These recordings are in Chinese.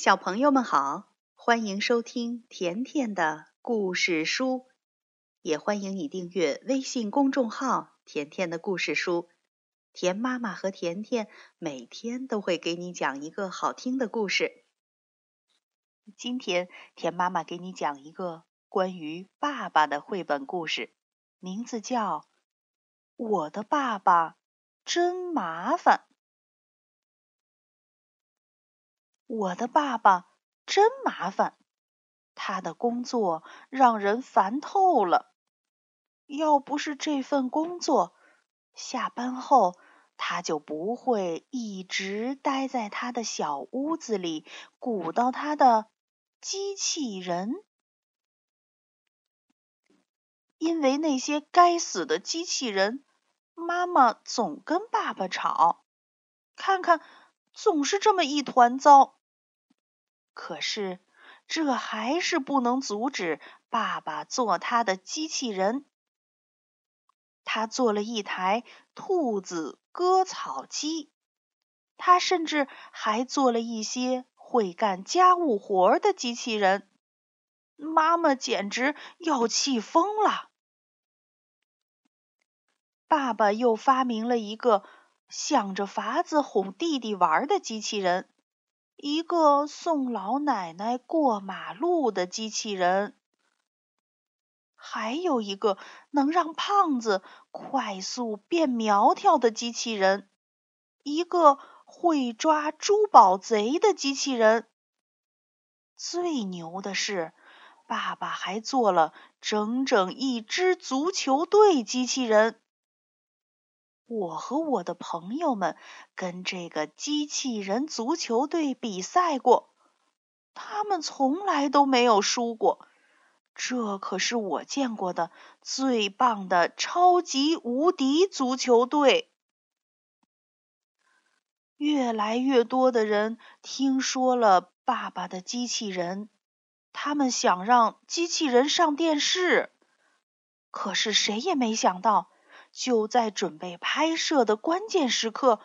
小朋友们好，欢迎收听甜甜的故事书，也欢迎你订阅微信公众号“甜甜的故事书”。甜妈妈和甜甜每天都会给你讲一个好听的故事。今天，甜妈妈给你讲一个关于爸爸的绘本故事，名字叫《我的爸爸真麻烦》。我的爸爸真麻烦，他的工作让人烦透了。要不是这份工作，下班后他就不会一直待在他的小屋子里鼓捣他的机器人。因为那些该死的机器人，妈妈总跟爸爸吵，看看总是这么一团糟。可是，这还是不能阻止爸爸做他的机器人。他做了一台兔子割草机，他甚至还做了一些会干家务活的机器人。妈妈简直要气疯了。爸爸又发明了一个想着法子哄弟弟玩的机器人。一个送老奶奶过马路的机器人，还有一个能让胖子快速变苗条的机器人，一个会抓珠宝贼的机器人。最牛的是，爸爸还做了整整一支足球队机器人。我和我的朋友们跟这个机器人足球队比赛过，他们从来都没有输过。这可是我见过的最棒的超级无敌足球队。越来越多的人听说了爸爸的机器人，他们想让机器人上电视，可是谁也没想到。就在准备拍摄的关键时刻，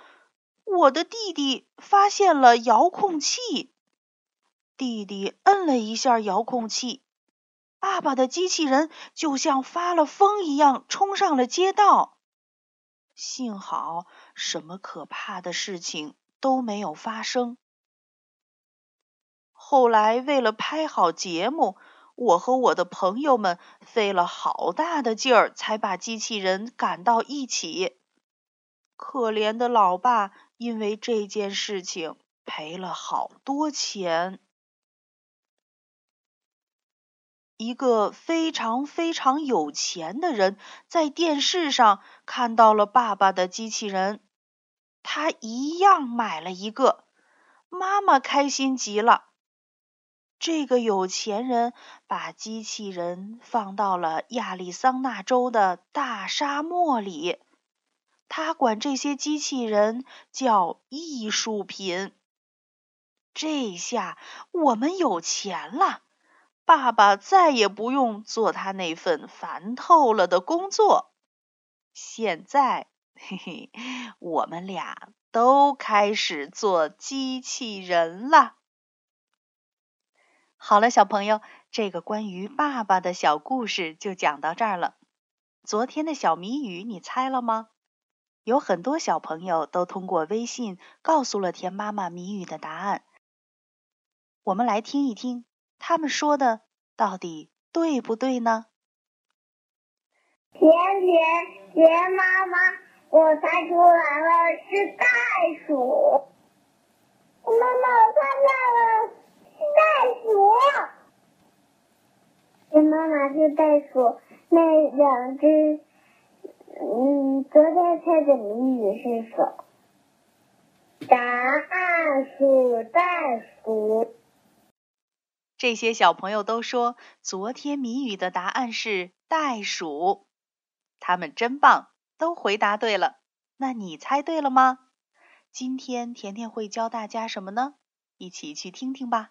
我的弟弟发现了遥控器。弟弟摁了一下遥控器，爸爸的机器人就像发了疯一样冲上了街道。幸好，什么可怕的事情都没有发生。后来，为了拍好节目。我和我的朋友们费了好大的劲儿，才把机器人赶到一起。可怜的老爸因为这件事情赔了好多钱。一个非常非常有钱的人在电视上看到了爸爸的机器人，他一样买了一个。妈妈开心极了。这个有钱人把机器人放到了亚利桑那州的大沙漠里，他管这些机器人叫艺术品。这下我们有钱了，爸爸再也不用做他那份烦透了的工作。现在，嘿嘿，我们俩都开始做机器人了。好了，小朋友，这个关于爸爸的小故事就讲到这儿了。昨天的小谜语你猜了吗？有很多小朋友都通过微信告诉了田妈妈谜语的答案。我们来听一听，他们说的到底对不对呢？甜甜，田妈妈，我猜出来了，是袋鼠。妈妈，我看到了。袋鼠，跟妈妈是袋鼠。那两只，嗯，昨天猜的谜语是什么？答案是袋鼠。这些小朋友都说昨天谜语的答案是袋鼠，他们真棒，都回答对了。那你猜对了吗？今天甜甜会教大家什么呢？一起去听听吧。